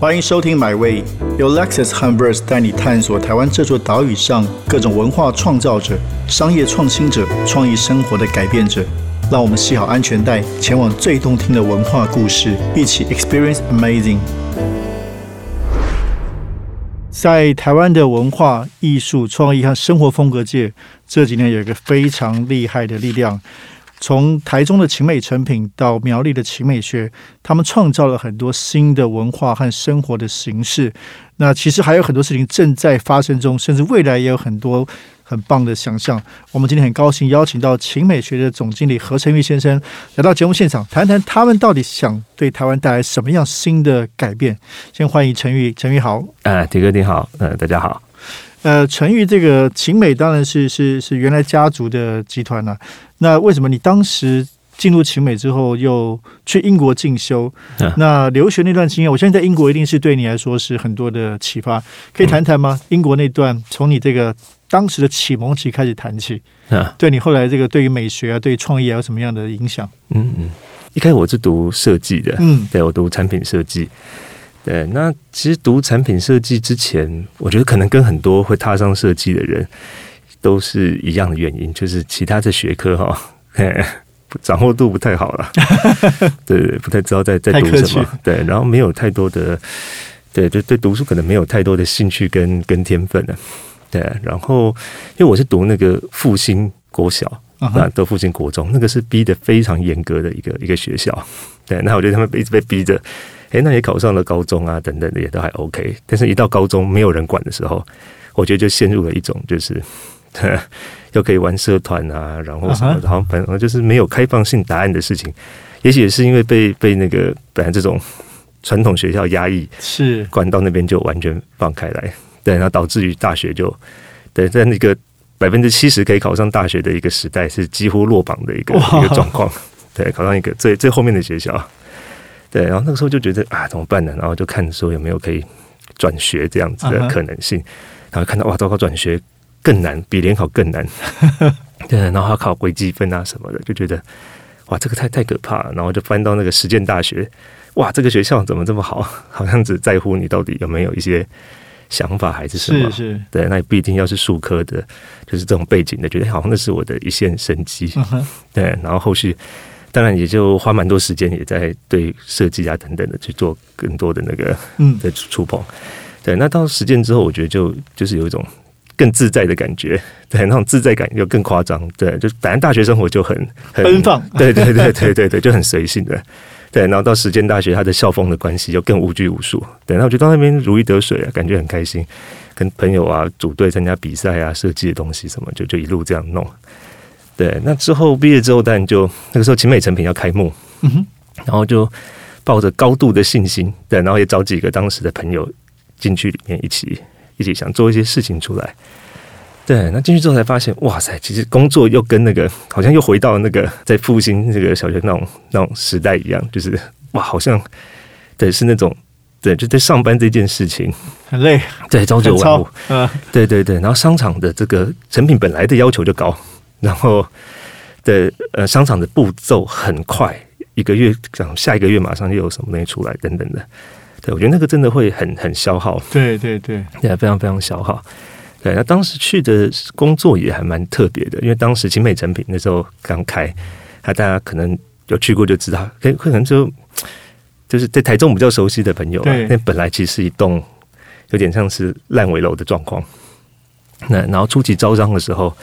欢迎收听《My Way》，由 Lexus 和 Verse 带你探索台湾这座岛屿上各种文化创造者、商业创新者、创意生活的改变者。让我们系好安全带，前往最动听的文化故事，一起 Experience Amazing。在台湾的文化艺术创意和生活风格界，这几年有一个非常厉害的力量。从台中的晴美成品到苗栗的晴美学，他们创造了很多新的文化和生活的形式。那其实还有很多事情正在发生中，甚至未来也有很多很棒的想象。我们今天很高兴邀请到晴美学的总经理何成玉先生来到节目现场，谈谈他们到底想对台湾带来什么样新的改变。先欢迎陈玉，陈玉好。啊，铁哥你好，呃，大家好。呃，陈玉这个晴美当然是是是原来家族的集团了。那为什么你当时进入晴美之后又去英国进修？那留学那段经验，我相信在英国一定是对你来说是很多的启发。可以谈谈吗？英国那段从你这个当时的启蒙期开始谈起，啊，对你后来这个对于美学啊、对创业啊有什么样的影响？嗯嗯，一开始我是读设计的，嗯，对我读产品设计。对，那其实读产品设计之前，我觉得可能跟很多会踏上设计的人都是一样的原因，就是其他的学科哈，掌握度不太好了，对对，不太知道在在读什么，对，然后没有太多的，对，就对读书可能没有太多的兴趣跟跟天分了，对，然后因为我是读那个复兴国小啊，读复兴国中，那个是逼得非常严格的一个一个学校，对，那我觉得他们一直被逼着。哎，那也考上了高中啊，等等的也都还 OK。但是，一到高中没有人管的时候，我觉得就陷入了一种就是，又可以玩社团啊，然后什么，然后反正就是没有开放性答案的事情。也许也是因为被被那个本来这种传统学校压抑，是管到那边就完全放开来，对，然后导致于大学就对，在那个百分之七十可以考上大学的一个时代，是几乎落榜的一个一个状况。对，考上一个最最后面的学校。对，然后那个时候就觉得啊，怎么办呢？然后就看说有没有可以转学这样子的可能性。然后看到哇，糟糕，转学更难，比联考更难。对，然后要考微积分啊什么的，就觉得哇，这个太太可怕了。然后就翻到那个实践大学，哇，这个学校怎么这么好？好像只在乎你到底有没有一些想法还是什么？是是。对，那也不一定要是数科的，就是这种背景的，觉得好像那是我的一线生机。对，然后后续。当然，也就花蛮多时间，也在对设计啊等等的去做更多的那个嗯的触碰。对，那到实践之后，我觉得就就是有一种更自在的感觉。对，那种自在感又更夸张。对，就反正大学生活就很很奔放。对对对对对对，就很随性的。对，然后到实践大学，他的校风的关系又更无拘无束。对，那我觉得到那边如鱼得水啊，感觉很开心。跟朋友啊组队参加比赛啊，设计的东西什么，就就一路这样弄。对，那之后毕业之后，当然就那个时候，晴美成品要开幕，嗯哼，然后就抱着高度的信心，对，然后也找几个当时的朋友进去里面一起一起想做一些事情出来。对，那进去之后才发现，哇塞，其实工作又跟那个好像又回到那个在复兴这个小学那种那种时代一样，就是哇，好像对是那种对就在上班这件事情。很累，对，朝九晚五，嗯，对对对，然后商场的这个成品本来的要求就高。然后的呃，商场的步骤很快，一个月讲下一个月马上又有什么东西出来等等的，对我觉得那个真的会很很消耗，对对对，对，非常非常消耗。对，那当时去的工作也还蛮特别的，因为当时精美成品那时候刚开，那大家可能有去过就知道，可可能就就是在台中比较熟悉的朋友，那本来其实是一栋有点像是烂尾楼的状况，那然后初期招商的时候。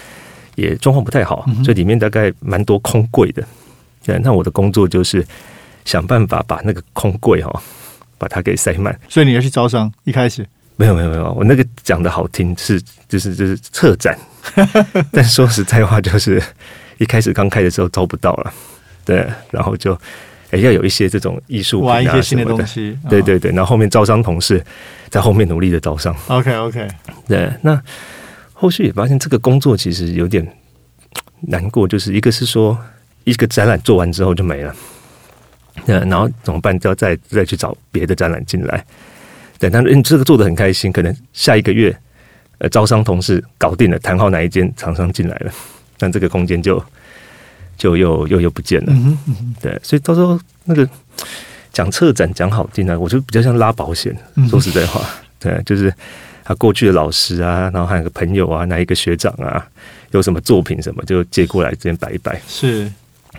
也状况不太好，所以里面大概蛮多空柜的。对，那我的工作就是想办法把那个空柜哈，把它给塞满。所以你要去招商，一开始没有没有没有，我那个讲的好听是就是就是策展，但说实在话，就是一开始刚开的时候招不到了，对，然后就哎要有一些这种艺术玩一些新的东西，对对对，然后后面招商同事在后面努力的招商。OK OK，对，那。后续也发现这个工作其实有点难过，就是一个是说一个展览做完之后就没了，那，然后怎么办？就要再再去找别的展览进来。对，但是你这个做的很开心，可能下一个月呃招商同事搞定了，谈好哪一间厂商进来了，但这个空间就就又又又不见了。对，所以到时候那个讲策展讲好听呢，我就比较像拉保险。说实在话，对，就是他过去的老师啊，然后还有个朋友啊，哪一个学长啊，有什么作品什么，就借过来这边摆一摆。是，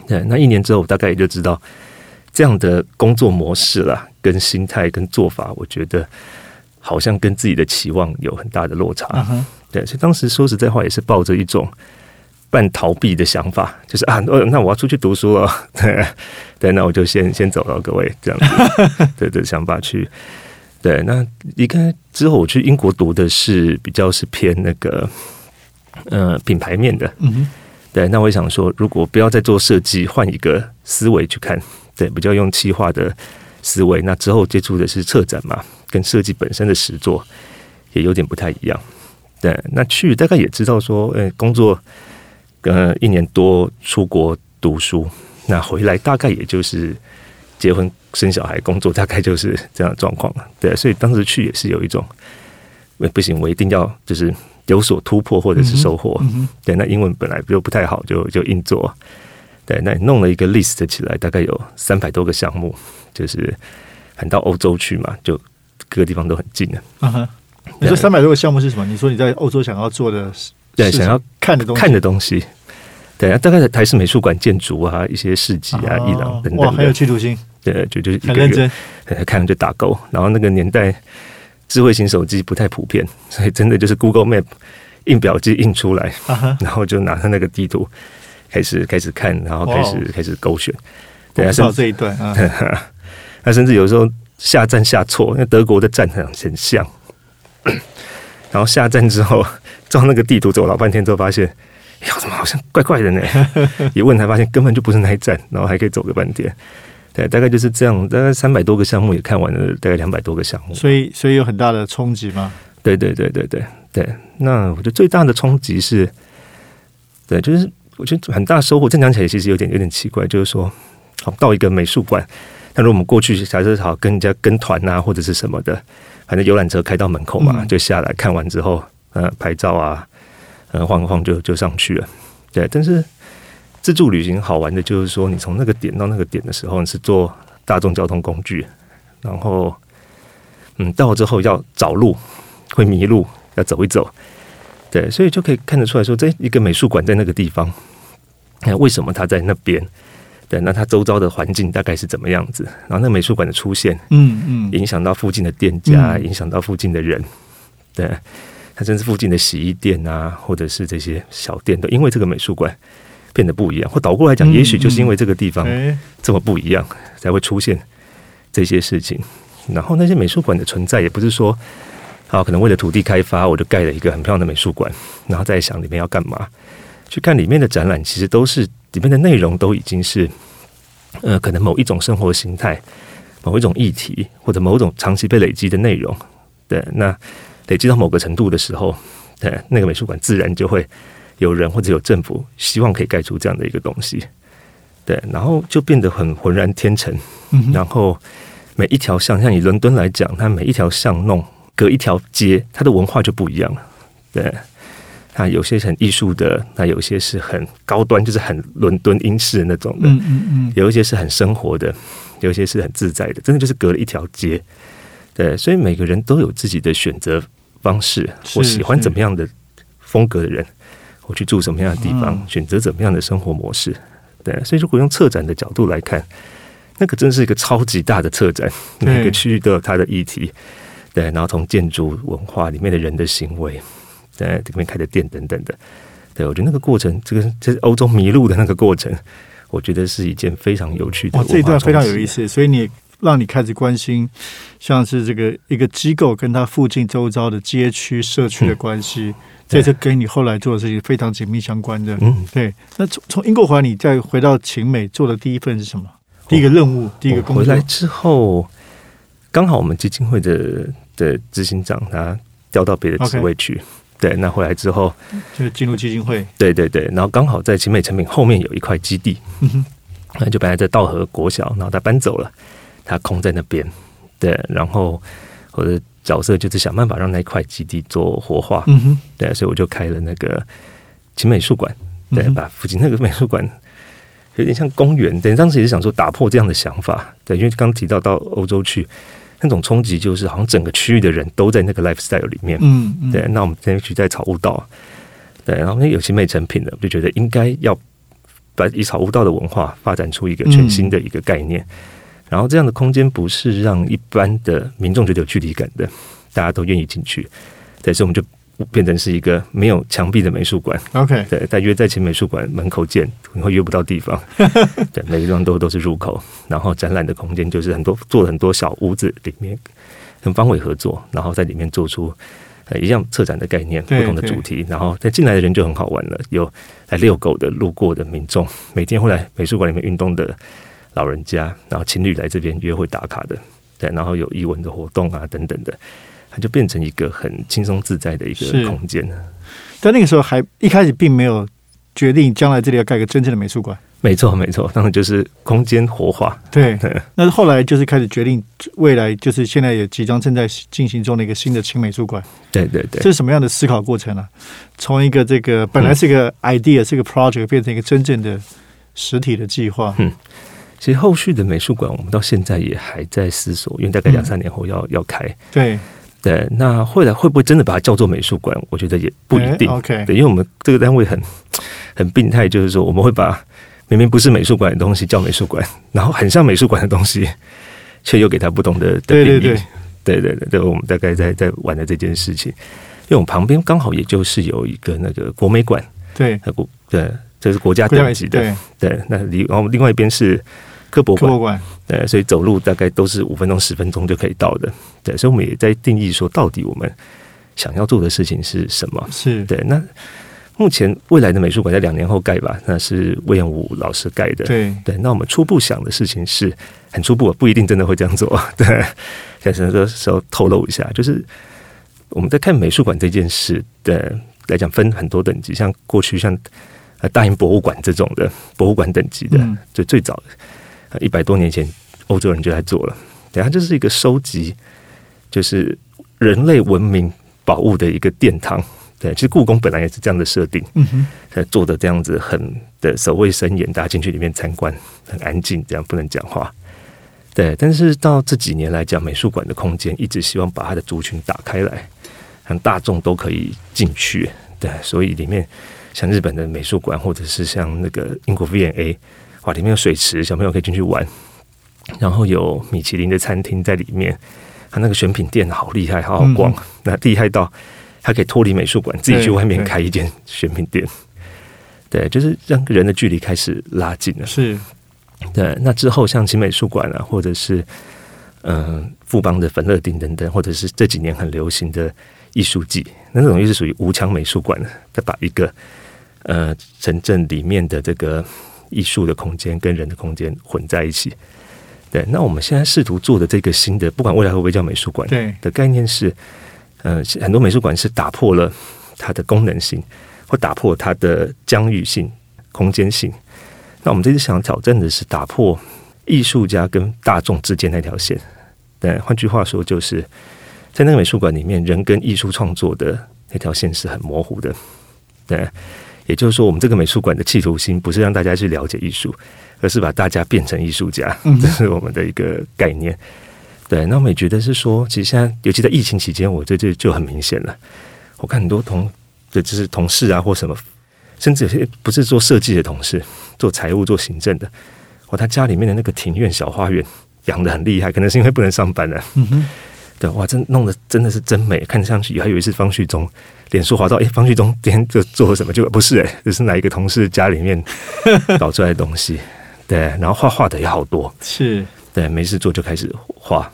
对。那一年之后，我大概也就知道这样的工作模式啦，跟心态跟做法，我觉得好像跟自己的期望有很大的落差。对，所以当时说实在话，也是抱着一种。半逃避的想法，就是啊，那我要出去读书了，对，对，那我就先先走了，各位这样子，对的想法去，对，那离开之后，我去英国读的是比较是偏那个呃品牌面的，嗯对，那我也想说，如果不要再做设计，换一个思维去看，对，比较用企划的思维，那之后接触的是策展嘛，跟设计本身的实作也有点不太一样，对，那去大概也知道说，呃，工作。呃，一年多出国读书，那回来大概也就是结婚、生小孩、工作，大概就是这样的状况了。对，所以当时去也是有一种，不行，我一定要就是有所突破或者是收获。对，那英文本来就不太好，就就硬做。对，那弄了一个 list 起来，大概有三百多个项目，就是很到欧洲去嘛，就各个地方都很近的。啊哈，你说三百多个项目是什么？你说你在欧洲想要做的，对，想要看的东西，看的东西。对啊，大概在台式美术馆建筑啊，一些市集啊，伊朗等等哇，很有企图心。对，就就是很认真，看就打勾。然后那个年代，智慧型手机不太普遍，所以真的就是 Google Map 印表机印出来，然后就拿着那个地图开始开始看，然后开始开始勾选。对啊，到这一段啊，那甚至有时候下站下错，因为德国的站很很像。然后下站之后，照那个地图走老半天，之后发现。哎，怎么好像怪怪的呢？一问才发现根本就不是那一站，然后还可以走个半天。对，大概就是这样。大概三百多个项目也看完了，大概两百多个项目。所以，所以有很大的冲击吗？对，对，对，对，对，对。那我觉得最大的冲击是，对，就是我觉得很大收获。正讲起来其实有点有点奇怪，就是说，好到一个美术馆，那如果我们过去假设好跟人家跟团啊，或者是什么的，反正游览车开到门口嘛，就下来看完之后，呃，拍照啊。嗯，晃晃就就上去了，对。但是自助旅行好玩的就是说，你从那个点到那个点的时候，你是坐大众交通工具，然后嗯，到了之后要找路，会迷路，要走一走，对。所以就可以看得出来说，这一个美术馆在那个地方，那为什么它在那边？对，那它周遭的环境大概是怎么样子？然后那美术馆的出现，嗯嗯，影响到附近的店家，影响到附近的人，对。它甚至附近的洗衣店啊，或者是这些小店，都因为这个美术馆变得不一样。或倒过来讲，也许就是因为这个地方这么不一样，才会出现这些事情。然后那些美术馆的存在，也不是说啊，可能为了土地开发，我就盖了一个很漂亮的美术馆，然后再想里面要干嘛。去看里面的展览，其实都是里面的内容都已经是呃，可能某一种生活形态、某一种议题，或者某种长期被累积的内容。对，那。累积到某个程度的时候，对那个美术馆自然就会有人或者有政府希望可以盖出这样的一个东西，对，然后就变得很浑然天成。然后每一条巷，像以伦敦来讲，它每一条巷弄隔一条街，它的文化就不一样了。对，它有些是很艺术的，那有些是很高端，就是很伦敦英式的那种的。嗯嗯嗯，有一些是很生活的，有一些是很自在的，真的就是隔了一条街。对，所以每个人都有自己的选择。方式，我喜欢怎么样的风格的人，我去住什么样的地方，选择怎么样的生活模式。对，所以如果用策展的角度来看，那个真是一个超级大的策展，每个区域都有它的议题。对，然后从建筑文化里面的人的行为，在这边开的店等等的。对，我觉得那个过程，这个在欧洲迷路的那个过程，我觉得是一件非常有趣的。这一段非常有意思，所以你。让你开始关心，像是这个一个机构跟它附近周遭的街区社区的关系，这是跟你后来做的事情非常紧密相关的。嗯，对。那从从英国回来，你再回到秦美做的第一份是什么？第一个任务，第一个工作。回来之后，刚好我们基金会的的执行长他调到别的职位去。对，那回来之后就进入基金会。对对对，然后刚好在秦美成品后面有一块基地，那就本来在道和国小，然后他搬走了。它空在那边，对，然后我的角色就是想办法让那块基地做活化，嗯哼，对，所以我就开了那个秦美术馆，对，把附近那个美术馆有点像公园。对当时也是想说打破这样的想法，对，因为刚提到到欧洲去，那种冲击就是好像整个区域的人都在那个 lifestyle 里面，嗯，对。那我们天去在草悟道，对，然后那有新美成品的，就觉得应该要把以草悟道的文化发展出一个全新的一个概念，然后这样的空间不是让一般的民众觉得有距离感的，大家都愿意进去，对，所以我们就。变成是一个没有墙壁的美术馆。OK，对，在约在前美术馆门口见，你会约不到地方。对，每个地方都都是入口，然后展览的空间就是很多做了很多小屋子，里面跟方伟合作，然后在里面做出呃一样策展的概念，不同的主题。然后在进来的人就很好玩了，有来遛狗的、路过的民众，每天会来美术馆里面运动的老人家，然后情侣来这边约会打卡的，对，然后有艺文的活动啊等等的。它就变成一个很轻松自在的一个空间了。但那个时候还一开始并没有决定将来这里要盖个真正的美术馆。没错，没错，当然就是空间活化。对，那后来就是开始决定未来就是现在也即将正在进行中的一个新的轻美术馆。对对对，这是什么样的思考过程呢？从一个这个本来是一个 idea，是一个 project，变成一个真正的实体的计划。嗯，其实后续的美术馆我们到现在也还在思索，因为大概两三年后要要开。对。对，那后来会不会真的把它叫做美术馆？我觉得也不一定。OK，对，因为我们这个单位很 很病态，就是说我们会把明明不是美术馆的东西叫美术馆，然后很像美术馆的东西，却又给它不同的的定义。对对对对，我们大概在在玩的这件事情，因为我们旁边刚好也就是有一个那个国美馆，对，国对，这是国家等级的，对，那离然后另外一边是。科博馆，对，所以走路大概都是五分钟、十分钟就可以到的。对，所以我们也在定义说，到底我们想要做的事情是什么？是对。那目前未来的美术馆在两年后盖吧，那是魏延武老师盖的。对对。那我们初步想的事情是很初步，不一定真的会这样做。对，在什么时候透露一下？就是我们在看美术馆这件事的来讲，分很多等级，像过去像大英博物馆这种的博物馆等级的，就最早的。一百多年前，欧洲人就在做了。等下，就是一个收集，就是人类文明宝物的一个殿堂。对，其实故宫本来也是这样的设定，嗯哼，在做的这样子很的守卫森严，大家进去里面参观，很安静，这样不能讲话。对，但是到这几年来讲，美术馆的空间一直希望把它的族群打开来，让大众都可以进去。对，所以里面像日本的美术馆，或者是像那个英国 V&A。哇，里面有水池，小朋友可以进去玩，然后有米其林的餐厅在里面，它那个选品店好厉害，好好逛，那厉害到还可以脱离美术馆，自己去外面开一间选品店。对，就是让人的距离开始拉近了。是，对。那之后像新美术馆啊，或者是嗯富邦的粉乐町等等，或者是这几年很流行的艺术季，那种又是属于无墙美术馆，再把一个呃城镇里面的这个。艺术的空间跟人的空间混在一起，对。那我们现在试图做的这个新的，不管未来会不会叫美术馆，对的概念是，呃，很多美术馆是打破了它的功能性，或打破它的疆域性、空间性。那我们这次想挑战的是打破艺术家跟大众之间那条线。对，换句话说，就是在那个美术馆里面，人跟艺术创作的那条线是很模糊的。对。也就是说，我们这个美术馆的企图心不是让大家去了解艺术，而是把大家变成艺术家，这是我们的一个概念。对，那我们也觉得是说，其实现在，尤其在疫情期间，我这这就很明显了。我看很多同，对，就是同事啊，或什么，甚至有些不是做设计的同事，做财务、做行政的，哦，他家里面的那个庭院小花园养的很厉害，可能是因为不能上班了。对，哇，真弄得真的是真美，看上去还以为是方旭中。脸书滑到，哎，方旭中今天就做了什么？就不是哎，这是哪一个同事家里面 搞出来的东西？对，然后画画的也好多，是对，没事做就开始画，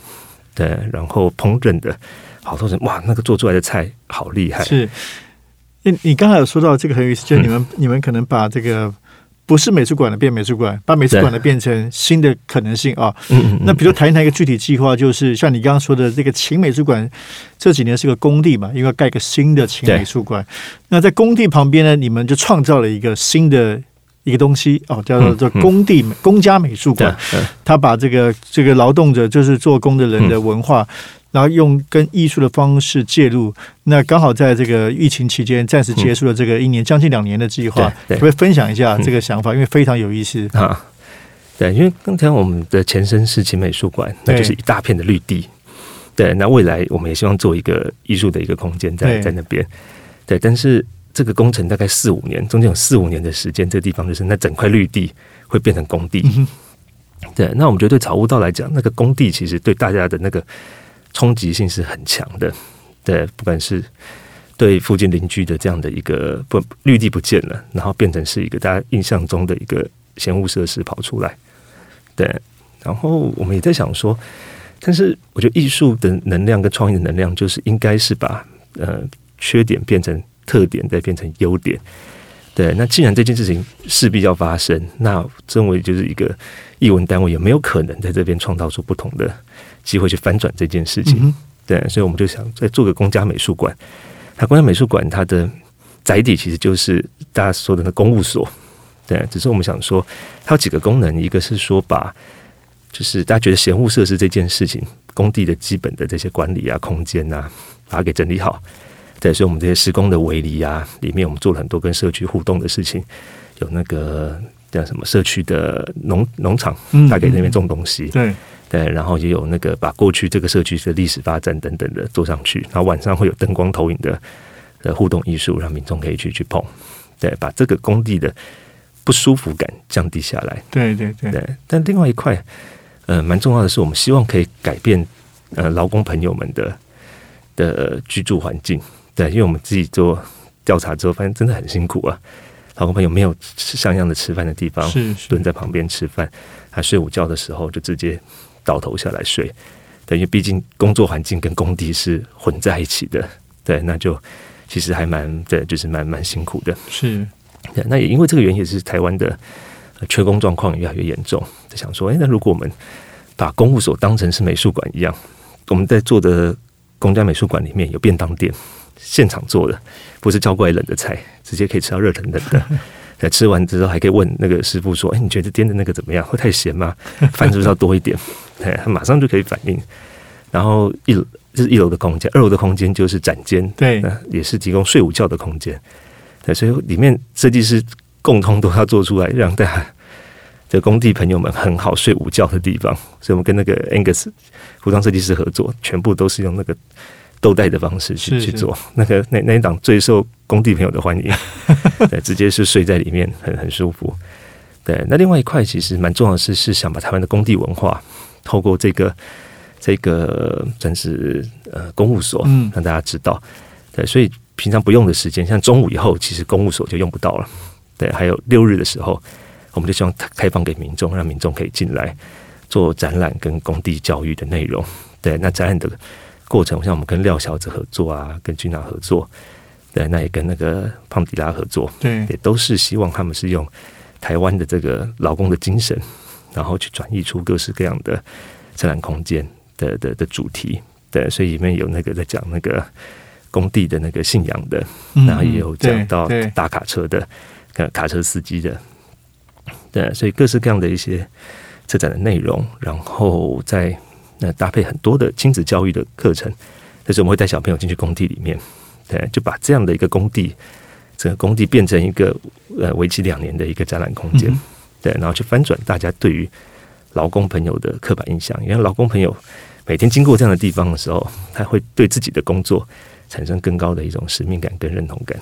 对，然后烹饪的好多人，哇，那个做出来的菜好厉害。是，你你刚才有说到这个很有意思，就是你们你们可能把这个。不是美术馆的变美术馆，把美术馆的变成新的可能性啊。那比如谈一谈一个具体计划，就是像你刚刚说的这个秦美术馆，这几年是个工地嘛，因为盖个新的秦美术馆。那在工地旁边呢，你们就创造了一个新的一个东西哦，叫做做工地公家美术馆。他把这个这个劳动者就是做工的人的文化，然后用跟艺术的方式介入。那刚好在这个疫情期间暂时结束了这个一年将近两年的计划，可不可以分享一下这个想法？因为非常有意思啊。对，因为刚才我们的前身是秦美术馆，那就是一大片的绿地。对，那未来我们也希望做一个艺术的一个空间在在那边。对，但是。这个工程大概四五年，中间有四五年的时间，这个地方就是那整块绿地会变成工地。对，那我们觉得对草悟道来讲，那个工地其实对大家的那个冲击性是很强的。对，不管是对附近邻居的这样的一个不绿地不见了，然后变成是一个大家印象中的一个闲物设施跑出来。对，然后我们也在想说，但是我觉得艺术的能量跟创意的能量，就是应该是把呃缺点变成。特点再变成优点，对。那既然这件事情势必要发生，那身为就是一个译文单位，有没有可能在这边创造出不同的机会去翻转这件事情？对，所以我们就想再做个公家美术馆。那公家美术馆它的载体其实就是大家说的那公务所，对。只是我们想说，它有几个功能，一个是说把就是大家觉得闲物设施这件事情，工地的基本的这些管理啊、空间啊，把它给整理好。对，所以，我们这些施工的围篱啊，里面我们做了很多跟社区互动的事情，有那个叫什么社区的农农场，大概那边种东西，对对，然后也有那个把过去这个社区的历史发展等等的做上去，然后晚上会有灯光投影的的互动艺术，让民众可以去去碰，对，把这个工地的不舒服感降低下来，对对对，对。但另外一块，呃，蛮重要的是，我们希望可以改变呃劳工朋友们的的居住环境。对，因为我们自己做调查之后，发现真的很辛苦啊。老公朋友没有像样的吃饭的地方，是蹲在旁边吃饭，他睡午觉的时候就直接倒头下来睡。对，因为毕竟工作环境跟工地是混在一起的，对，那就其实还蛮对，就是蛮蛮辛苦的。是，对，那也因为这个原因，也是台湾的缺工状况越来越严重。就想说，哎，那如果我们把公务所当成是美术馆一样，我们在做的公家美术馆里面有便当店。现场做的，不是叫过来冷的菜，直接可以吃到热腾腾的。在吃完之后，还可以问那个师傅说：“哎，你觉得颠的那个怎么样？会太咸吗？饭是不是要多一点？” 对，他马上就可以反应。然后一楼就是一楼的空间，二楼的空间就是展间，对，也是提供睡午觉的空间。对，所以里面设计师共同都要做出来，让大家的工地朋友们很好睡午觉的地方。所以我们跟那个 Angus 服装设计师合作，全部都是用那个。豆袋的方式去去做 那个那那一档最受工地朋友的欢迎，对，直接是睡在里面，很很舒服。对，那另外一块其实蛮重要的是，是想把台湾的工地文化透过这个这个算是呃公务所，嗯，让大家知道。对，所以平常不用的时间，像中午以后，其实公务所就用不到了。对，还有六日的时候，我们就希望开放给民众，让民众可以进来做展览跟工地教育的内容。对，那展览的。过程像我们跟廖小子合作啊，跟君娜合作，对，那也跟那个胖迪拉合作，对，也都是希望他们是用台湾的这个劳工的精神，然后去转移出各式各样的自然空间的的的主题，对，所以里面有那个在讲那个工地的那个信仰的，然后也有讲到大卡车的，卡车司机的，对，所以各式各样的一些车展的内容，然后在。那搭配很多的亲子教育的课程，但是我们会带小朋友进去工地里面，对，就把这样的一个工地，整个工地变成一个呃为期两年的一个展览空间，对，然后去翻转大家对于劳工朋友的刻板印象。因为劳工朋友每天经过这样的地方的时候，他会对自己的工作产生更高的一种使命感跟认同感。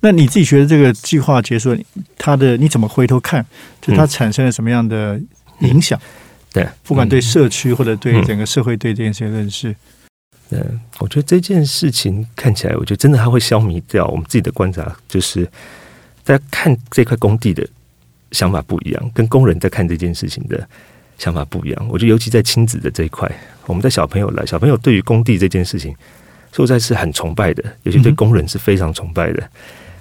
那你自己觉得这个计划结束，他的你怎么回头看，就它产生了什么样的影响？对，不管对社区或者对整个社会对这件事情认识，嗯，我觉得这件事情看起来，我觉得真的它会消弭掉我们自己的观察，就是大家看这块工地的想法不一样，跟工人在看这件事情的想法不一样。我觉得尤其在亲子的这一块，我们的小朋友来，小朋友对于工地这件事情，实在是很崇拜的，尤其对工人是非常崇拜的。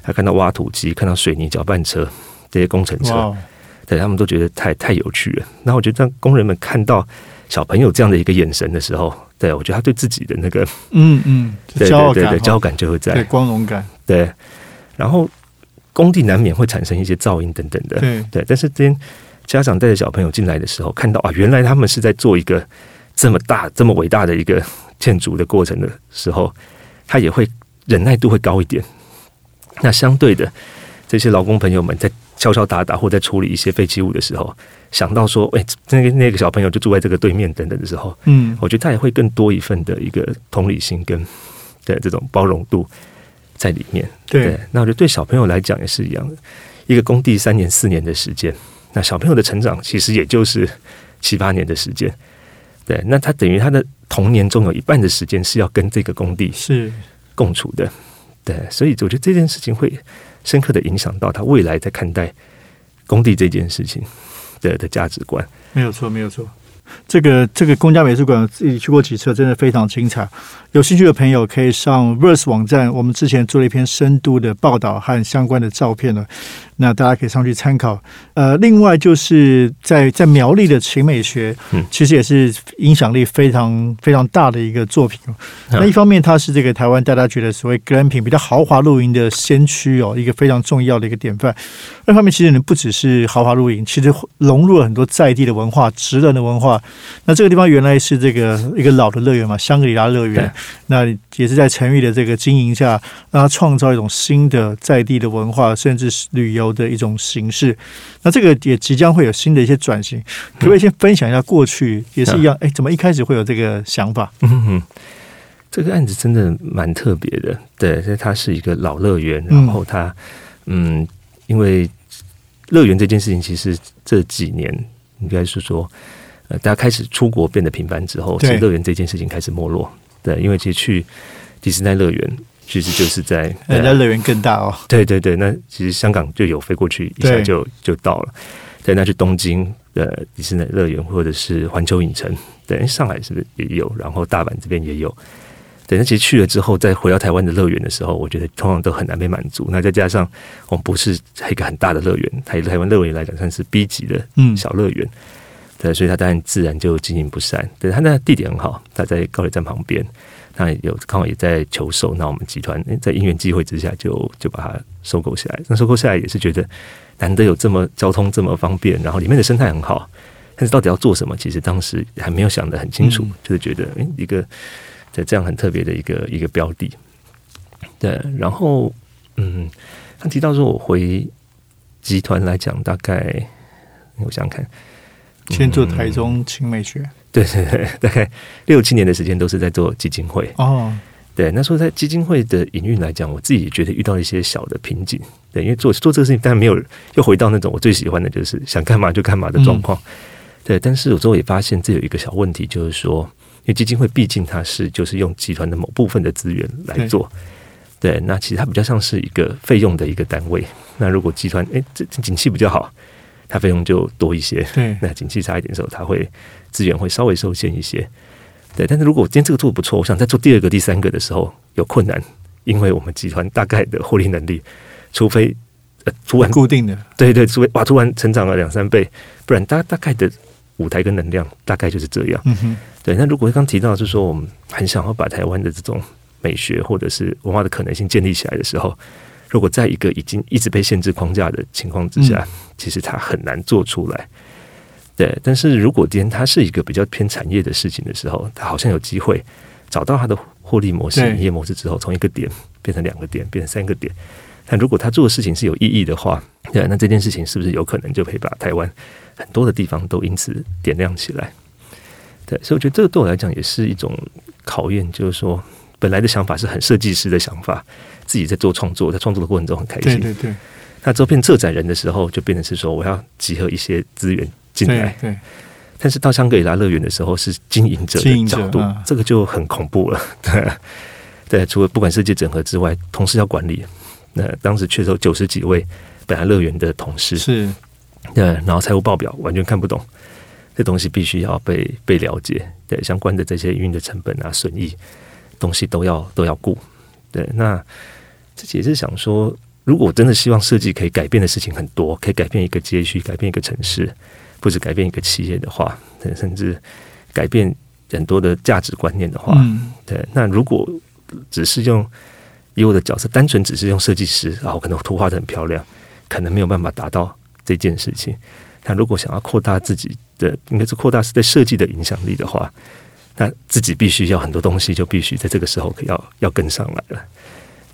他看到挖土机，看到水泥搅拌车这些工程车。对他们都觉得太太有趣了。那我觉得，当工人们看到小朋友这样的一个眼神的时候，对我觉得他对自己的那个嗯嗯 骄傲感，骄傲感就会在，对光荣感，对。然后工地难免会产生一些噪音等等的，对对。但是今天家长带着小朋友进来的时候，看到啊，原来他们是在做一个这么大、这么伟大的一个建筑的过程的时候，他也会忍耐度会高一点。那相对的，这些劳工朋友们在敲敲打打或在处理一些废弃物的时候，想到说，哎，那个那个小朋友就住在这个对面等等的时候，嗯，我觉得他也会更多一份的一个同理心跟的这种包容度。在里面，对，那我觉得对小朋友来讲也是一样的。一个工地三年四年的时间，那小朋友的成长其实也就是七八年的时间。对，那他等于他的童年中有一半的时间是要跟这个工地是共处的。对，所以我觉得这件事情会深刻的影响到他未来在看待工地这件事情的的价值观。没有错，没有错。这个这个公家美术馆自己去过几次，真的非常精彩。有兴趣的朋友可以上 Verse 网站，我们之前做了一篇深度的报道和相关的照片呢。那大家可以上去参考。呃，另外就是在在苗栗的秦美学，其实也是影响力非常非常大的一个作品。那一方面，它是这个台湾大家觉得所谓 glamping 比较豪华露营的先驱哦，一个非常重要的一个典范。另一方面，其实你不只是豪华露营，其实融入了很多在地的文化、职人的文化。那这个地方原来是这个一个老的乐园嘛，香格里拉乐园。那也是在陈玉的这个经营下，让他创造一种新的在地的文化，甚至是旅游的一种形式。那这个也即将会有新的一些转型，可不可以先分享一下过去也是一样？哎，怎么一开始会有这个想法？嗯，这个案子真的蛮特别的。对，因为它是一个老乐园，然后它嗯，因为乐园这件事情，其实这几年应该是说，呃，大家开始出国变得频繁之后，其实乐园这件事情开始没落。对，因为其实去迪士尼乐园其实就是在人家乐园更大哦。对对对，那其实香港就有飞过去一下就就到了。对，那去东京的迪士尼乐园或者是环球影城，对，上海是不是也有？然后大阪这边也有。对，那其实去了之后，再回到台湾的乐园的时候，我觉得通常都很难被满足。那再加上我们不是一个很大的乐园，台台湾乐园来讲算是 B 级的小乐园。对，所以它当然自然就经营不善。对，它那地点很好，它在高铁站旁边，那有刚好也在求售。那我们集团在因缘机会之下，就就把它收购下来。那收购下来也是觉得难得有这么交通这么方便，然后里面的生态很好。但是到底要做什么，其实当时还没有想得很清楚，就是觉得诶一个在这样很特别的一个一个标的。对，然后嗯，他提到说我回集团来讲，大概我想想看。先做台中青美学，对对对，大概六七年的时间都是在做基金会哦。对，那说在基金会的营运来讲，我自己也觉得遇到一些小的瓶颈。对，因为做做这个事情，但没有又回到那种我最喜欢的就是想干嘛就干嘛的状况。对，但是有时候也发现这有一个小问题，就是说，因为基金会毕竟它是就是用集团的某部分的资源来做。对，那其实它比较像是一个费用的一个单位。那如果集团哎这景气比较好。它费用就多一些，对，那景气差一点的时候，它会资源会稍微受限一些，对。但是如果今天这个做的不错，我想在做第二个、第三个的时候有困难，因为我们集团大概的获利能力，除非呃突然固定的，对对，除非哇突然成长了两三倍，不然大大概的舞台跟能量大概就是这样。嗯哼，对。那如果刚提到是说我们很想要把台湾的这种美学或者是文化的可能性建立起来的时候。如果在一个已经一直被限制框架的情况之下，其实它很难做出来。对，但是如果今天它是一个比较偏产业的事情的时候，它好像有机会找到它的获利模式、营业模式之后，从一个点变成两个点，变成三个点。但如果他做的事情是有意义的话，对，那这件事情是不是有可能就可以把台湾很多的地方都因此点亮起来？对，所以我觉得这个对我来讲也是一种考验，就是说本来的想法是很设计师的想法。自己在做创作，在创作的过程中很开心。对对对。那这片策展人的时候，就变成是说我要集合一些资源进来。对。但是到香格里拉乐园的时候，是经营者的角度，这个就很恐怖了。对。对，除了不管设计整合之外，同时要管理。那当时确实有九十几位本来乐园的同事。是。对，然后财务报表完全看不懂，这东西必须要被被了解。对，相关的这些运的成本啊、损益东西都要都要顾。对，那。自己也是想说，如果我真的希望设计可以改变的事情很多，可以改变一个街区，改变一个城市，不止改变一个企业的话，甚至改变很多的价值观念的话，对，那如果只是用以我的角色，单纯只是用设计师啊，我可能图画的很漂亮，可能没有办法达到这件事情。那如果想要扩大自己的，应该是扩大是对设计的影响力的话，那自己必须要很多东西，就必须在这个时候要要跟上来了。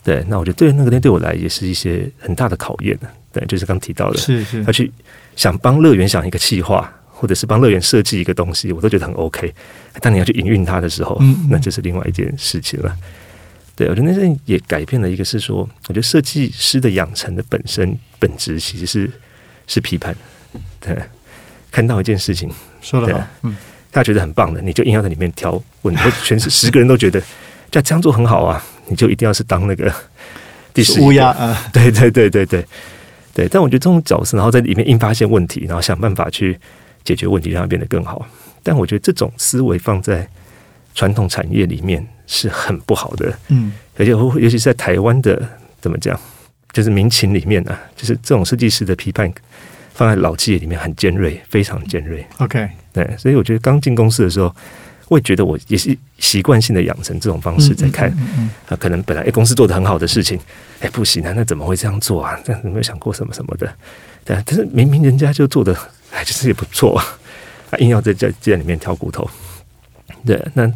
对，那我觉得对那个天对我来也是一些很大的考验对，就是刚提到的，是是要去想帮乐园想一个计划，或者是帮乐园设计一个东西，我都觉得很 OK。但你要去营运它的时候，那就是另外一件事情了。对，我觉得那阵也改变了一个，是说，我觉得设计师的养成的本身本质其实是是批判。对，看到一件事情，说的好，嗯，他觉得很棒的，你就硬要在里面挑问题，全是十个人都觉得这样做很好啊，你就一定要是当那个第十乌鸦啊。对对对对对对。但我觉得这种角色，然后在里面硬发现问题，然后想办法去解决问题，让它变得更好。但我觉得这种思维放在传统产业里面。是很不好的，嗯，而且尤其是在台湾的怎么讲，就是民情里面呢，就是这种设计师的批判放在老企业里面很尖锐，非常尖锐。OK，对，所以我觉得刚进公司的时候，我也觉得我也是习惯性的养成这种方式在看，啊，可能本来哎公司做的很好的事情，哎不行啊，那怎么会这样做啊？这样有没有想过什么什么的？对，但是明明人家就做的哎，其实也不错，啊，硬要在在在里面挑骨头，对，那。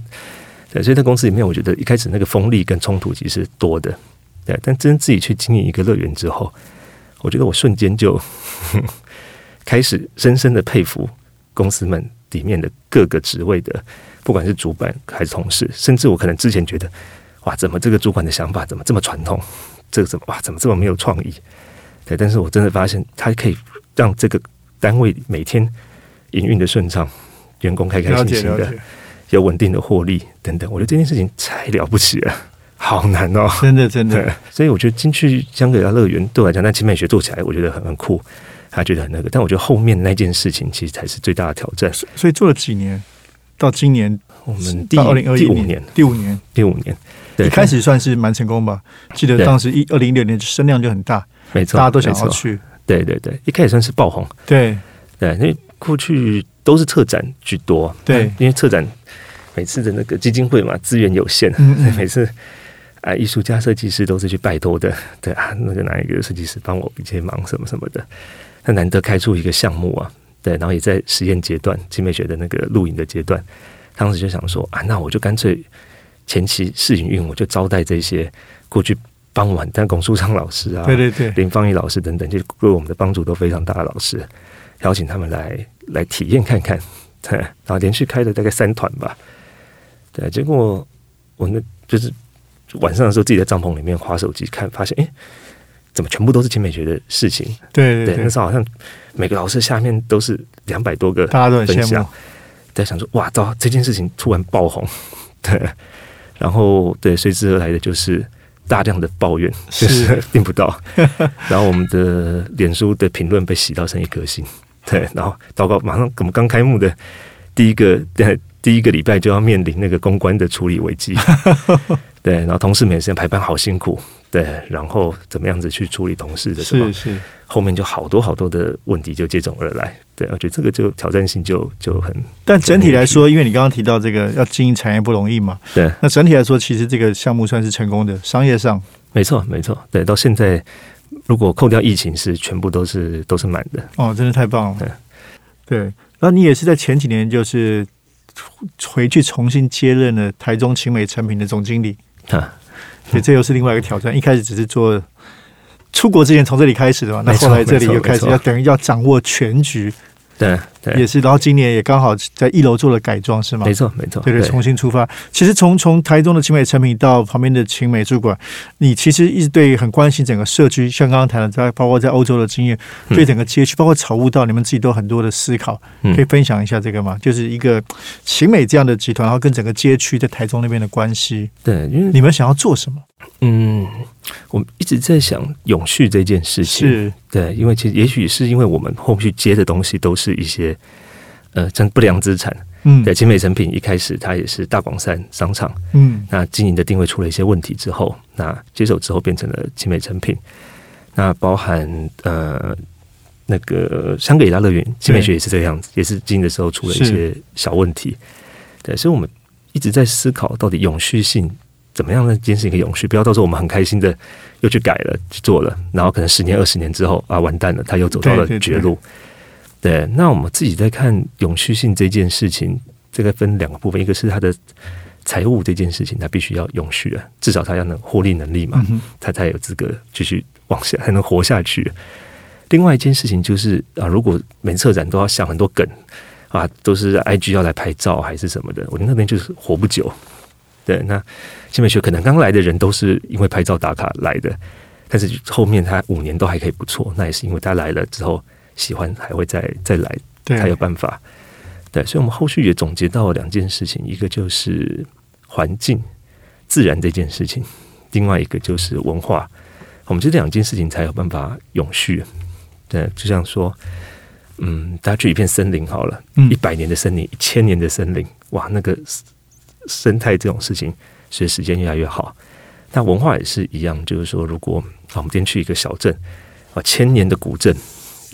对，所以在公司里面，我觉得一开始那个锋利跟冲突其实是多的，对。但真自己去经营一个乐园之后，我觉得我瞬间就 开始深深的佩服公司们里面的各个职位的，不管是主管还是同事，甚至我可能之前觉得，哇，怎么这个主管的想法怎么这么传统？这个怎么哇，怎么这么没有创意？对，但是我真的发现，它可以让这个单位每天营运的顺畅，员工开开心心的。有稳定的获利等等，我觉得这件事情太了不起了，好难哦，真的真的。所以我觉得进去香格里拉乐园对我来讲，那青美学做起来，我觉得很很酷，他觉得很那个。但我觉得后面那件事情其实才是最大的挑战。所以做了几年，到今年我们第二零二一年，第五年，第五年，一开始算是蛮成功吧。记得当时一二零一六年声量就很大，没错，大家都想要去。对对对，一开始算是爆红。对对，因为过去都是策展居多，对，因为策展。每次的那个基金会嘛，资源有限，每次啊，艺术家、设计师都是去拜托的，对啊，那个哪一个设计师帮我一些忙什么什么的，他难得开出一个项目啊，对，然后也在实验阶段，金美学的那个录影的阶段，当时就想说啊，那我就干脆前期试营运，我就招待这些过去帮我，但龚书昌老师啊，对对对，林芳义老师等等，就对我们的帮助都非常大的老师，邀请他们来来体验看看，对，然后连续开了大概三团吧。对，结果我那就是晚上的时候，自己在帐篷里面划手机看，发现哎，怎么全部都是秦美学的事情？对对，那时候好像每个老师下面都是两百多个，大家都很羡慕。在想说，哇，糟，这件事情突然爆红，对，然后对随之而来的就是大量的抱怨，就是订不到，然后我们的脸书的评论被洗到成一颗星，对，然后糟糕马上我们刚开幕的第一个对。第一个礼拜就要面临那个公关的处理危机，对，然后同事每天排班好辛苦，对，然后怎么样子去处理同事的是候，是。后面就好多好多的问题就接踵而来，对，我觉得这个就挑战性就就很。但整体来说，因为你刚刚提到这个要经营产业不容易嘛，对，那整体来说，其实这个项目算是成功的，商业上。没错没错，对，到现在如果扣掉疫情是全部都是都是满的，哦，真的太棒了，对，对，然后你也是在前几年就是。回去重新接任了台中青美产品的总经理。啊，所以这又是另外一个挑战。一开始只是做出国之前从这里开始的嘛，那后来这里又开始要等于要掌握全局。对，对也是。然后今年也刚好在一楼做了改装，是吗？没错，没错。对对，重新出发。其实从从台中的青美成品到旁边的青美术馆，你其实一直对很关心整个社区，像刚刚谈的，在包括在欧洲的经验，对整个街区，包括草悟道，你们自己都很多的思考，可以分享一下这个吗？就是一个青美这样的集团，然后跟整个街区在台中那边的关系。对，因为你们想要做什么？嗯，我们一直在想永续这件事情。是对，因为其实也许是因为我们后续接的东西都是一些呃，像不良资产。嗯，对，精美成品一开始它也是大广山商场。嗯，那经营的定位出了一些问题之后，那接手之后变成了精美成品。那包含呃那个香格里拉乐园，精美学也是这个样子，也是经营的时候出了一些小问题。对，所以我们一直在思考到底永续性。怎么样呢？这件事情可以永续，不要到时候我们很开心的又去改了去做了，然后可能十年二十年之后啊，完蛋了，他又走到了绝路。对，那我们自己在看永续性这件事情，这个分两个部分，一个是它的财务这件事情，它必须要永续啊，至少它要能获利能力嘛，它才有资格继续往下，还能活下去。另外一件事情就是啊，如果每策展都要想很多梗啊，都是 IG 要来拍照还是什么的，我那边就是活不久。对，那新美学可能刚来的人都是因为拍照打卡来的，但是后面他五年都还可以不错，那也是因为他来了之后喜欢，还会再再来，才有办法。对，所以我们后续也总结到了两件事情，一个就是环境自然这件事情，另外一个就是文化。我们这两件事情才有办法永续。对，就像说，嗯，大家去一片森林好了，一百年的森林，一千年的森林，哇，那个。生态这种事情，随时间越来越好。那文化也是一样，就是说，如果我们今天去一个小镇啊，千年的古镇，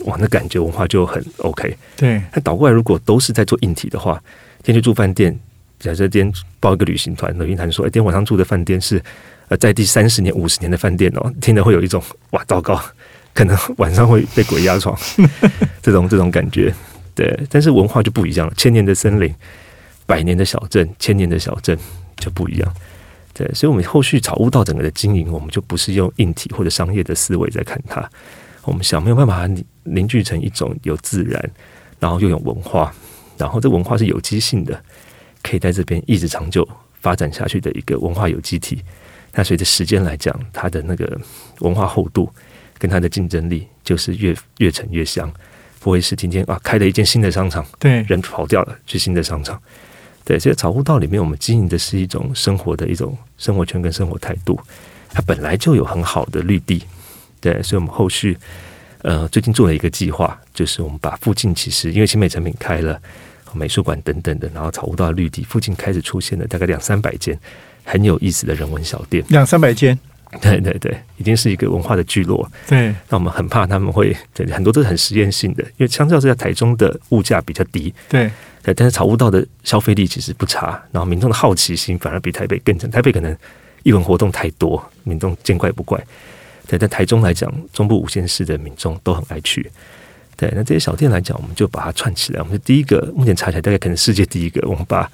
哇，那感觉文化就很 OK。对。那倒过来，如果都是在做硬体的话，天去住饭店，假设今天报一个旅行团，旅行团说，哎，今天晚上住的饭店是呃，在第三十年、五十年的饭店哦，听着会有一种哇，糟糕，可能晚上会被鬼压床，这种这种感觉。对。但是文化就不一样了，千年的森林。百年的小镇，千年的小镇就不一样，对，所以，我们后续草悟道整个的经营，我们就不是用硬体或者商业的思维在看它，我们想没有办法凝聚成一种有自然，然后又有文化，然后这文化是有机性的，可以在这边一直长久发展下去的一个文化有机体。那随着时间来讲，它的那个文化厚度跟它的竞争力，就是越越沉越香，不会是今天啊开了一间新的商场，对，人跑掉了去新的商场。对，所以草悟道里面，我们经营的是一种生活的一种生活圈跟生活态度。它本来就有很好的绿地，对，所以我们后续呃最近做了一个计划，就是我们把附近其实因为新美成品开了美术馆等等的，然后草悟道绿地附近开始出现了大概两三百间很有意思的人文小店，两三百间。对对对，已经是一个文化的聚落。对，那我们很怕他们会，对，很多都是很实验性的，因为相较之下，台中的物价比较低。对，对，但是草悟道的消费力其实不差，然后民众的好奇心反而比台北更强。台北可能艺文活动太多，民众见怪不怪。对，在台中来讲，中部五县市的民众都很爱去。对，那这些小店来讲，我们就把它串起来。我们是第一个，目前查起来大概可能世界第一个，我们把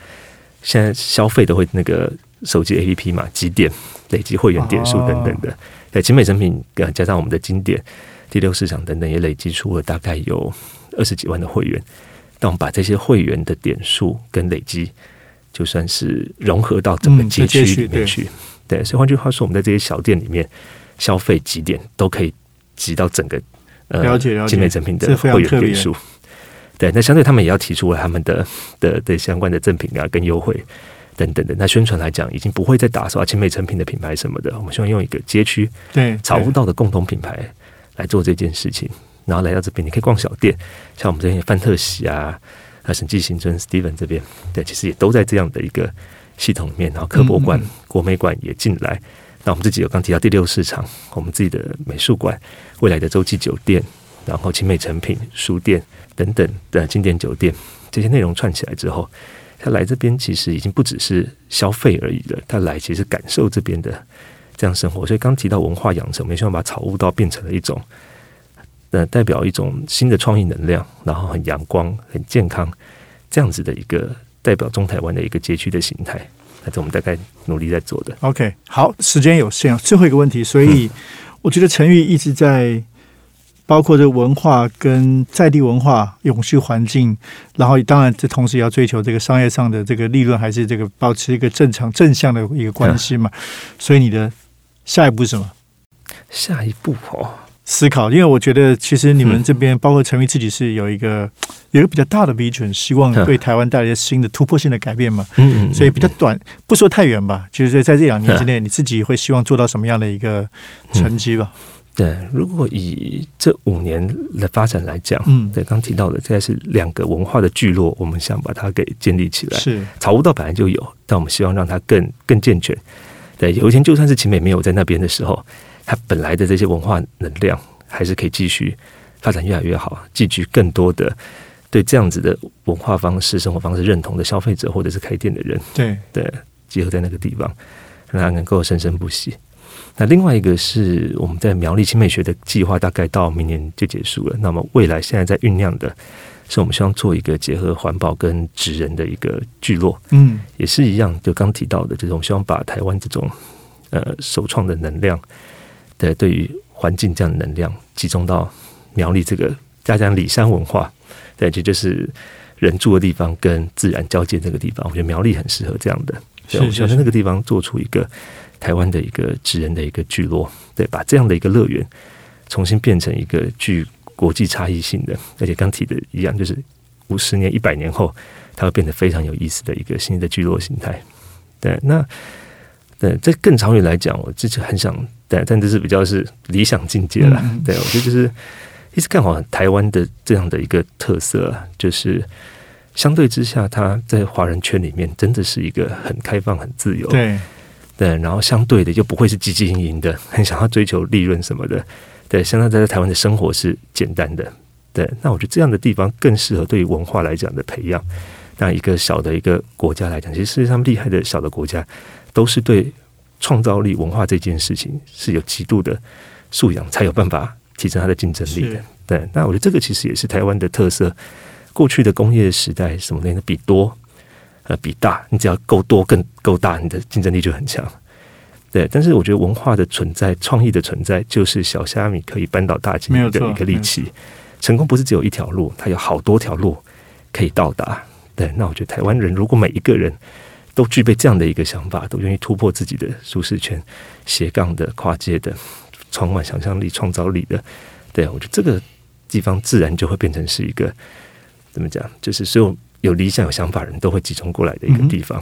现在消费都会那个手机 APP 嘛，几点？累积会员点数等等的，对精美成品加上我们的经典第六市场等等，也累积出了大概有二十几万的会员。当我们把这些会员的点数跟累积，就算是融合到整个街区里面去。对，所以换句话说，我们在这些小店里面消费几点都可以集到整个呃精美成品的会员点数。对，那相对他们也要提出了他们的的的相关的赠品啊跟优惠。等等的，那宣传来讲，已经不会再打说青美成品的品牌什么的。我们希望用一个街区对找不到的共同品牌来做这件事情。然后来到这边，你可以逛小店，像我们这边范特喜啊、啊审计行政 Steven 这边，对，其实也都在这样的一个系统里面。然后科博馆、国美馆也进来。那我们自己有刚提到第六市场，我们自己的美术馆、未来的洲际酒店，然后精美成品书店等等的经典酒店，这些内容串起来之后。他来这边其实已经不只是消费而已了，他来其实感受这边的这样生活。所以刚提到文化养成，我们希望把草悟道变成了一种，呃，代表一种新的创意能量，然后很阳光、很健康这样子的一个代表中台湾的一个街区的形态。那是我们大概努力在做的。OK，好，时间有限，最后一个问题，所以我觉得陈玉一直在。包括这文化跟在地文化、永续环境，然后当然这同时也要追求这个商业上的这个利润，还是这个保持一个正常正向的一个关系嘛？所以你的下一步是什么？下一步哦，思考。因为我觉得其实你们这边，包括陈玉自己是有一个 有一个比较大的 vision，希望对台湾带来新的突破性的改变嘛。嗯嗯。所以比较短，不说太远吧，就是在这两年之内，你自己会希望做到什么样的一个成绩吧？对，如果以这五年的发展来讲，嗯，对，刚提到的，现在是两个文化的聚落，我们想把它给建立起来。是草悟道本来就有，但我们希望让它更更健全。对，有一天就算是秦美没有在那边的时候，它本来的这些文化能量还是可以继续发展越来越好，聚聚更多的对这样子的文化方式、生活方式认同的消费者或者是开店的人。对对，结合在那个地方。让它能够生生不息。那另外一个是我们在苗栗青美学的计划，大概到明年就结束了。那么未来现在在酝酿的，是我们希望做一个结合环保跟职人的一个聚落。嗯，也是一样，就刚提到的这种，希望把台湾这种呃首创的能量的对于环境这样的能量集中到苗栗这个加上里山文化，对，这就是人住的地方跟自然交界这个地方。我觉得苗栗很适合这样的，对，我想在那个地方做出一个。台湾的一个职人的一个聚落，对，把这样的一个乐园重新变成一个具国际差异性的，而且刚提的一样，就是五十年、一百年后，它会变得非常有意思的一个新的聚落形态。对，那对，在更长远来讲，我之前很想，对，但这是比较是理想境界了。对，我觉得就是一直看好台湾的这样的一个特色，就是相对之下，它在华人圈里面真的是一个很开放、很自由。对。对，然后相对的就不会是积极营营的，很想要追求利润什么的。对，相当在台湾的生活是简单的。对，那我觉得这样的地方更适合对于文化来讲的培养。那一个小的一个国家来讲，其实世界上厉害的小的国家，都是对创造力、文化这件事情是有极度的素养，才有办法提升它的竞争力的。对，那我觉得这个其实也是台湾的特色。过去的工业时代，什么的比多。呃，比大，你只要够多、更够大，你的竞争力就很强。对，但是我觉得文化的存在、创意的存在，就是小虾米可以扳倒大金的一个利器。成功不是只有一条路，它有好多条路可以到达。对，那我觉得台湾人如果每一个人都具备这样的一个想法，都愿意突破自己的舒适圈、斜杠的、跨界的、充满想象力、创造力的，对我觉得这个地方自然就会变成是一个怎么讲，就是所有。有理想、有想法人都会集中过来的一个地方，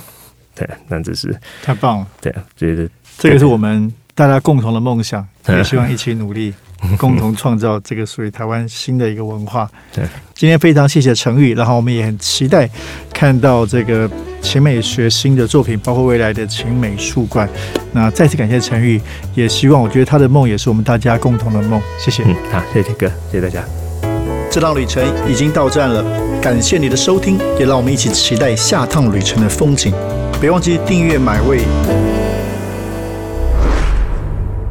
对，那这是太棒了。对啊，觉得这个是我们大家共同的梦想，也希望一起努力，共同创造这个属于台湾新的一个文化。对，今天非常谢谢陈宇，然后我们也很期待看到这个秦美学新的作品，包括未来的秦美术馆。那再次感谢陈宇，也希望我觉得他的梦也是我们大家共同的梦。谢谢，嗯，好，谢谢铁哥，谢谢大家。这趟旅程已经到站了，感谢你的收听，也让我们一起期待下趟旅程的风景。别忘记订阅买位。